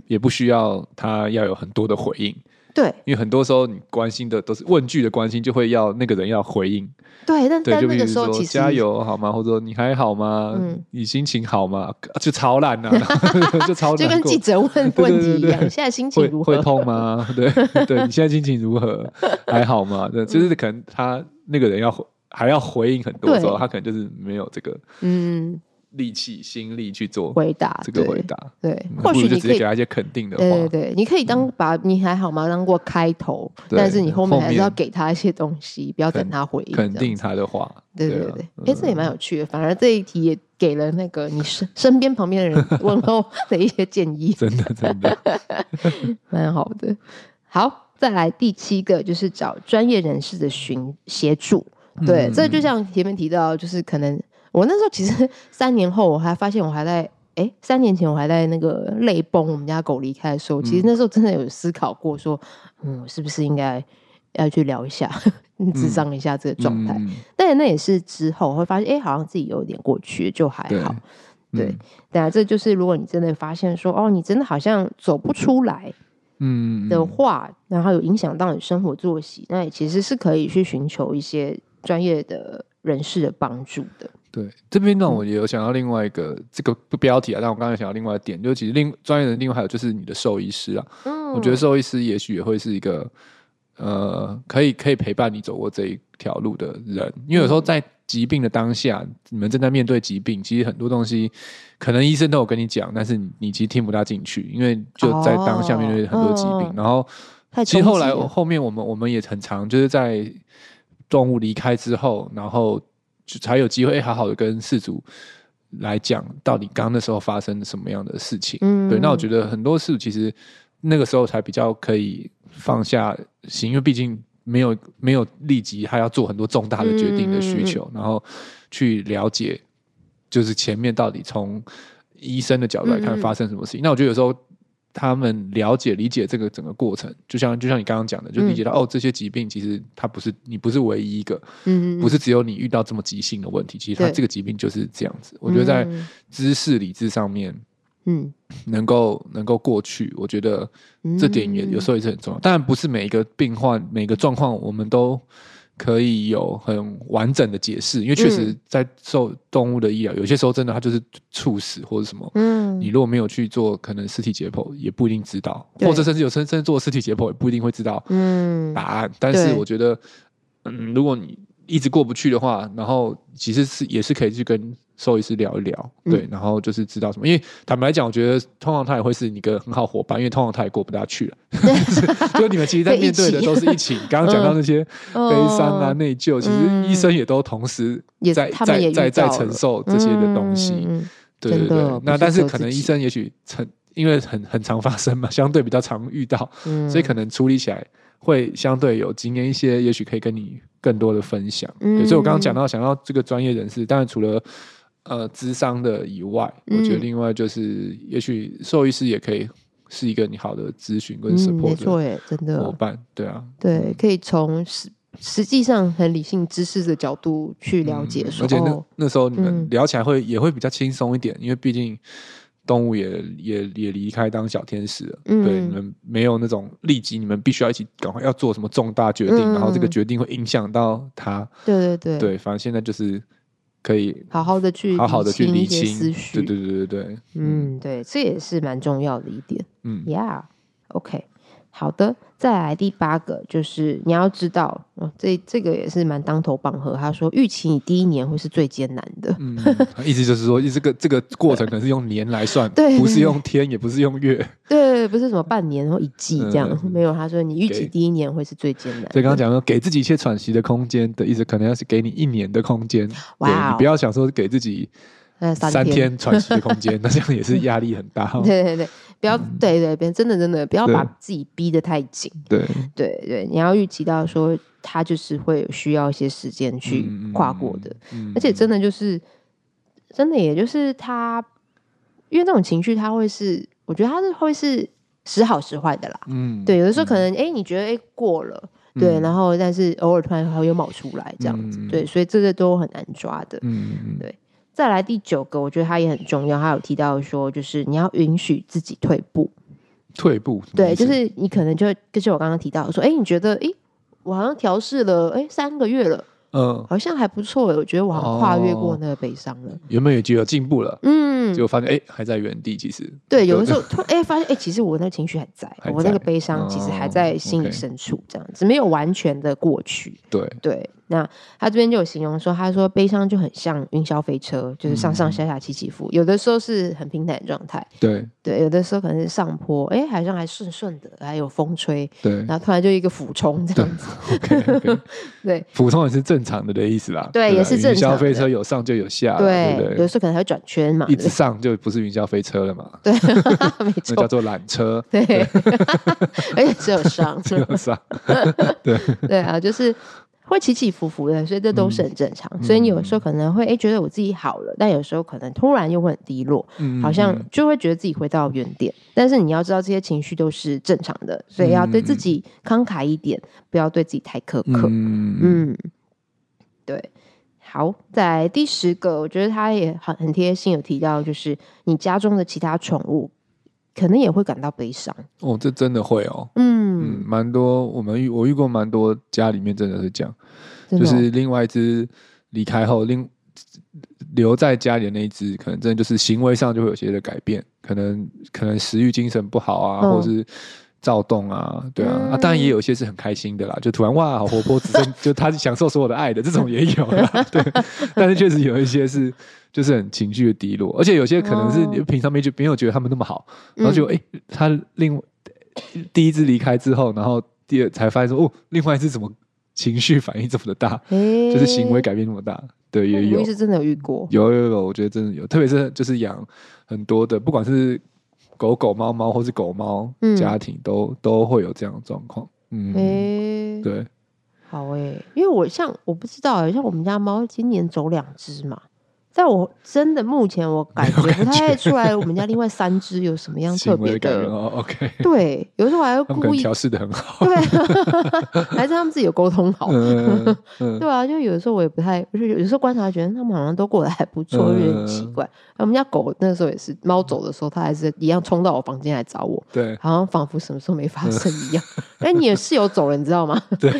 也不需要他要有很多的回应。对，因为很多时候你关心的都是问句的关心，就会要那个人要回应。对，但在那个时候，其实加油好吗？或者说你还好吗？嗯，你心情好吗？就超烂呐，就超就跟记者问问题一样。现在心情如何？会痛吗？对对，你现在心情如何？还好吗？对，就是可能他那个人要还要回应很多时候，他可能就是没有这个嗯。力气、心力去做回答，这个回答。对，或许你可以给他一些肯定的话，对对，你可以当把你还好吗？当过开头，但是你后面还是要给他一些东西，不要等他回应，肯定他的话，对对对，哎，这也蛮有趣的，反而这一题也给了那个你身身边旁边的人问候的一些建议，真 的真的。蛮好的。好，再来第七个就是找专业人士的寻协助，对，这就像前面提到，就是可能。我那时候其实 三年后，我还发现我还在哎、欸，三年前我还在那个泪崩，我们家狗离开的时候，其实那时候真的有思考过，说，嗯，我是不是应该要去聊一下，智商一下这个状态？嗯嗯、但那也是之后我会发现，哎、欸，好像自己有点过去，就还好。对，嗯、对啊，这就是如果你真的发现说，哦，你真的好像走不出来，嗯的话，然后有影响到你生活作息，那也其实是可以去寻求一些专业的人士的帮助的。对，这边呢，我也有想到另外一个、嗯、这个标题啊，但我刚才想到另外一点，就是其实另专业的另外还有就是你的兽医师啊，嗯，我觉得兽医师也许也会是一个呃，可以可以陪伴你走过这一条路的人，因为有时候在疾病的当下，嗯、你们正在面对疾病，其实很多东西可能医生都有跟你讲，但是你，你其实听不大进去，因为就在当下面对很多疾病，哦、然后其实后来后面我们我们也很常就是在动物离开之后，然后。就才有机会好好的跟事主来讲，到底刚刚那时候发生了什么样的事情。嗯，对。那我觉得很多事主其实那个时候才比较可以放下心，因为毕竟没有没有立即还要做很多重大的决定的需求，嗯、然后去了解，就是前面到底从医生的角度来看发生什么事情。嗯、那我觉得有时候。他们了解、理解这个整个过程，就像就像你刚刚讲的，就理解到、嗯、哦，这些疾病其实它不是你不是唯一一个，嗯，不是只有你遇到这么急性的问题，其实它这个疾病就是这样子。我觉得在知识理智上面，嗯，能够能够过去，我觉得这点也有时候也是很重要。当然，不是每一个病患、每个状况我们都。可以有很完整的解释，因为确实在受动物的医疗，嗯、有些时候真的它就是猝死或者什么。嗯，你如果没有去做，可能尸体解剖也不一定知道，或者甚至有甚甚至做尸体解剖也不一定会知道嗯答案。嗯、但是我觉得嗯，如果你一直过不去的话，然后其实是也是可以去跟。兽医师聊一聊，对，嗯、然后就是知道什么，因为坦白来讲，我觉得通常他也会是一个很好伙伴，因为通常他也过不大去了。就 你们其实，在面对的都是一起。刚刚讲到那些悲伤啊、嗯、内疚，其实医生也都同时在在在在承受这些的东西。嗯、对对对。那但是可能医生也许成，因为很很常发生嘛，相对比较常遇到，嗯、所以可能处理起来会相对有经验一些，也许可以跟你更多的分享。嗯、对，所以我刚刚讲到，想要这个专业人士，当然除了。呃，智商的以外，嗯、我觉得另外就是，也许兽医师也可以是一个你好的咨询跟 support 的、嗯、没错真的。伙伴，对啊，对，可以从实实际上很理性知识的角度去了解而且那那时候你们聊起来会、嗯、也会比较轻松一点，因为毕竟动物也也也离开当小天使了，嗯、对，你们没有那种立即你们必须要一起赶快要做什么重大决定，嗯、然后这个决定会影响到他，对对对，对，反正现在就是。可以好好的去好好的去理清。思绪，对对对对对，嗯，对，这也是蛮重要的一点，嗯，Yeah，OK。好的，再来第八个就是你要知道，哦，这这个也是蛮当头棒喝。他说，预期你第一年会是最艰难的，嗯，意思就是说，这个这个过程可能是用年来算，对，不是用天，也不是用月，对，不是什么半年或一季这样，嗯、没有。他说，你预期第一年会是最艰难的。所以刚刚讲说，给自己一些喘息的空间的意思，可能要是给你一年的空间，哇 Wow，你不要想说给自己三天喘息的空间，那这样也是压力很大。对对对。不要对对，别真的真的不要把自己逼得太紧。对。对对，你要预期到说他就是会需要一些时间去跨过的，而且真的就是真的，也就是他，因为那种情绪他会是，我觉得他是会是时好时坏的啦。嗯，对，有的时候可能哎，你觉得哎过了，对，然后但是偶尔突然会又冒出来这样子，对，所以这个都很难抓的。嗯，对。再来第九个，我觉得他也很重要。他有提到说，就是你要允许自己退步。退步，对，就是你可能就就是我刚刚提到说，哎，你觉得，哎，我好像调试了，哎，三个月了。嗯，好像还不错。我觉得我好像跨越过那个悲伤了，原本也觉得进步了，嗯，结果发现哎还在原地。其实。对，有的时候 突然哎发现哎，其实我那个情绪还在，我那个悲伤其实还在心里深处，这样子没有完全的过去。对。对，那他这边就有形容说，他说悲伤就很像云霄飞车，就是上上下下起起伏，有的时候是很平坦的状态，对。对，有的时候可能是上坡，哎，好像还顺顺的，还有风吹，对，然后突然就一个俯冲这样子，OK，对，俯冲也是正常的的意思啦，对，也是正常。云霄飞车有上就有下，对，有的时候可能还会转圈嘛，一直上就不是云霄飞车了嘛，对，没错，叫做缆车，对，而且只有上，只有上，对，对啊，就是会起起伏伏的，所以这都是很正常。所以你有时候可能会哎觉得我自己好了，但有时候可能突然又会很低落，好像就会觉得自己回到原点。但是你要知道这些情绪都是正常的，所以要对自己慷慨一点，不要对自己太苛刻。嗯。对，好，在第十个，我觉得他也很很贴心，有提到就是你家中的其他宠物可能也会感到悲伤。哦，这真的会哦，嗯。嗯，蛮多我们遇我遇过蛮多家里面真的是这样，哦、就是另外一只离开后，另留在家里的那一只，可能真的就是行为上就会有些的改变，可能可能食欲、精神不好啊，哦、或者是。躁动啊，对啊，嗯、啊，当然也有一些是很开心的啦，就突然哇，好活泼，只剩 就他是享受所有的爱的这种也有啦，对。但是确实有一些是就是很情绪的低落，而且有些可能是你平常没觉没有觉得他们那么好，然后就哎、嗯欸，他另第一次离开之后，然后第二才发现说哦，另外一只怎么情绪反应这么的大，欸、就是行为改变那么大，对，也有。是真的有遇过，有有有，我觉得真的有，特别是就是养很多的，不管是。狗狗、猫猫，或是狗猫家庭，都、嗯、都会有这样的状况。嗯，欸、对，好诶、欸，因为我像我不知道，像我们家猫今年走两只嘛。在我真的目前，我感觉不太出来，我们家另外三只有什么样 特别的。OK，对，有时候还会故意调试的很好。对，还是他们自己有沟通好。对啊，就有的时候我也不太，就是有时候观察觉得他们好像都过得还不错，有点奇怪。我们家狗那时候也是，猫走的时候，它还是一样冲到我房间来找我。对，好像仿佛什么时候没发生一样。哎，你的室友走了，你知道吗？对，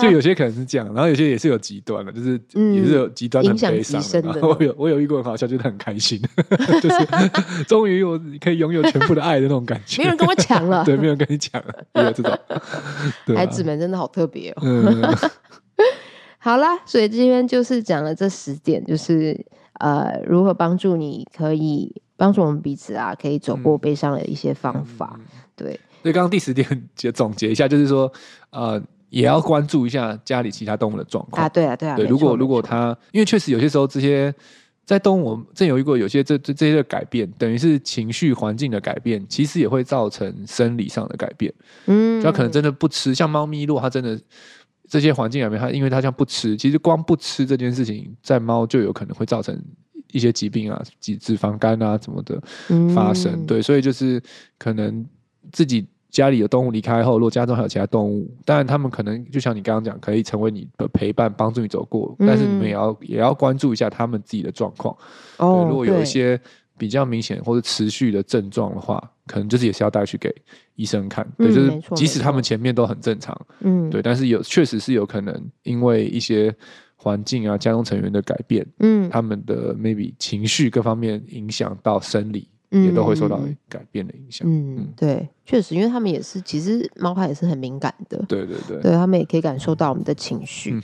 就有些可能是这样，然后有些也是有极端的，就是也是有极端的悲伤。牲的。我有我有遇过很好笑，就是很开心，就是 终于我可以拥有全部的爱的那种感觉。没人跟我抢了，对，没人跟你抢了，没有这种。对啊、孩子们真的好特别哦。嗯、好啦，所以这边就是讲了这十点，就是呃，如何帮助你可以帮助我们彼此啊，可以走过悲伤的一些方法。嗯、对。所以刚刚第十点结总结一下，就是说呃。也要关注一下家里其他动物的状况啊，对啊，对啊，对。如果如果它，因为确实有些时候这些在动物，我真有遇过有些这这这些的改变，等于是情绪环境的改变，其实也会造成生理上的改变。嗯，它可能真的不吃，像猫咪，如果它真的这些环境里面，它因为它像不吃，其实光不吃这件事情，在猫就有可能会造成一些疾病啊，脂脂肪肝啊什么的发生。嗯、对，所以就是可能自己。家里有动物离开后，如果家中还有其他动物，当然他们可能就像你刚刚讲，可以成为你的陪伴，帮助你走过。嗯、但是你们也要也要关注一下他们自己的状况。哦，对，如果有一些比较明显或者持续的症状的话，可能就是也是要带去给医生看。嗯、对，就是即使他们前面都很正常，嗯，对，但是有确实是有可能因为一些环境啊、家中成员的改变，嗯，他们的 maybe 情绪各方面影响到生理。也都会受到改变的影响。嗯，嗯对，确实，因为他们也是，其实猫它也是很敏感的。对对对，对他们也可以感受到我们的情绪。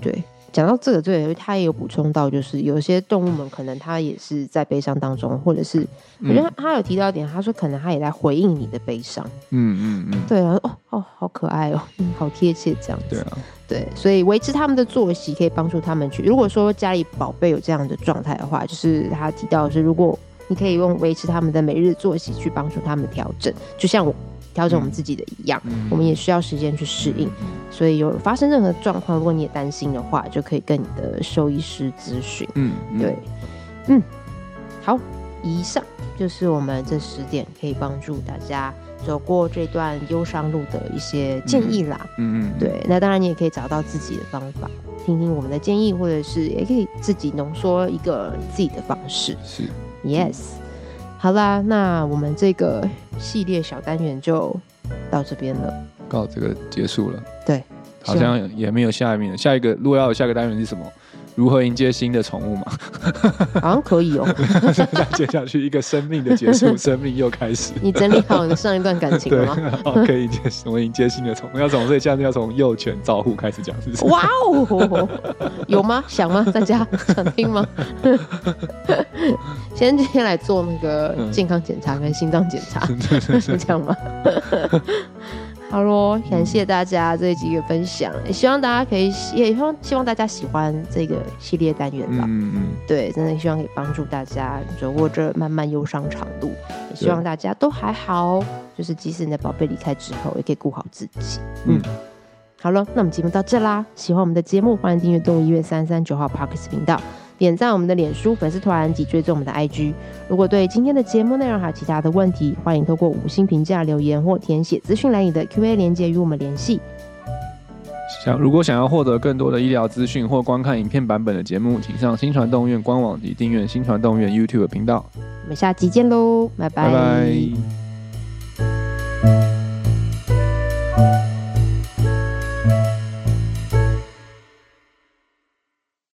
对，讲到这个，对，他也有补充到，就是有些动物们可能它也是在悲伤当中，或者是我觉得他有提到一点，他说可能他也在回应你的悲伤。嗯嗯嗯。对啊，哦哦，好可爱哦，嗯，好贴切这样子。对啊。对，所以维持他们的作息可以帮助他们去。如果说家里宝贝有这样的状态的话，就是他提到的是如果。你可以用维持他们的每日作息去帮助他们调整，就像我调整我们自己的一样，嗯、我们也需要时间去适应。所以有发生任何状况，如果你也担心的话，就可以跟你的兽医师咨询。嗯，对，嗯，好，以上就是我们这十点可以帮助大家走过这段忧伤路的一些建议啦。嗯嗯，对，那当然你也可以找到自己的方法，听听我们的建议，或者是也可以自己浓缩一个自己的方式。是。Yes，好啦，那我们这个系列小单元就到这边了，告这个结束了。对，好像也没有下面下一个，如果要有下一个单元是什么？如何迎接新的宠物嘛？好像可以哦。再接下去一个生命的结束，生命又开始。你整理好你的上一段感情了吗？好，可以迎接，我们迎接新的宠物。要从所以现在要从幼犬照护开始讲，是不是？哇哦，有吗？想吗？大家想听吗？先今天来做那个健康检查跟心脏检查，是这样吗？好喽，感谢大家这几个分享，也希望大家可以，也希望希望大家喜欢这个系列单元吧。嗯嗯，对，真的希望可以帮助大家走过这漫漫忧伤长路，也希望大家都还好，就是即使你的宝贝离开之后，也可以顾好自己。嗯，好了，那我们节目到这啦，喜欢我们的节目，欢迎订阅动物医院三三九号 Parkes 频道。点赞我们的脸书粉丝团及追踪我们的 IG。如果对今天的节目内容还有其他的问题，欢迎透过五星评价留言或填写资讯栏里的 Q&A 连接与我们联系。想如果想要获得更多的医疗资讯或观看影片版本的节目，请上新传动物医院官网及订阅新传动物医院 YouTube 频道。我们下期见喽，拜拜。拜拜。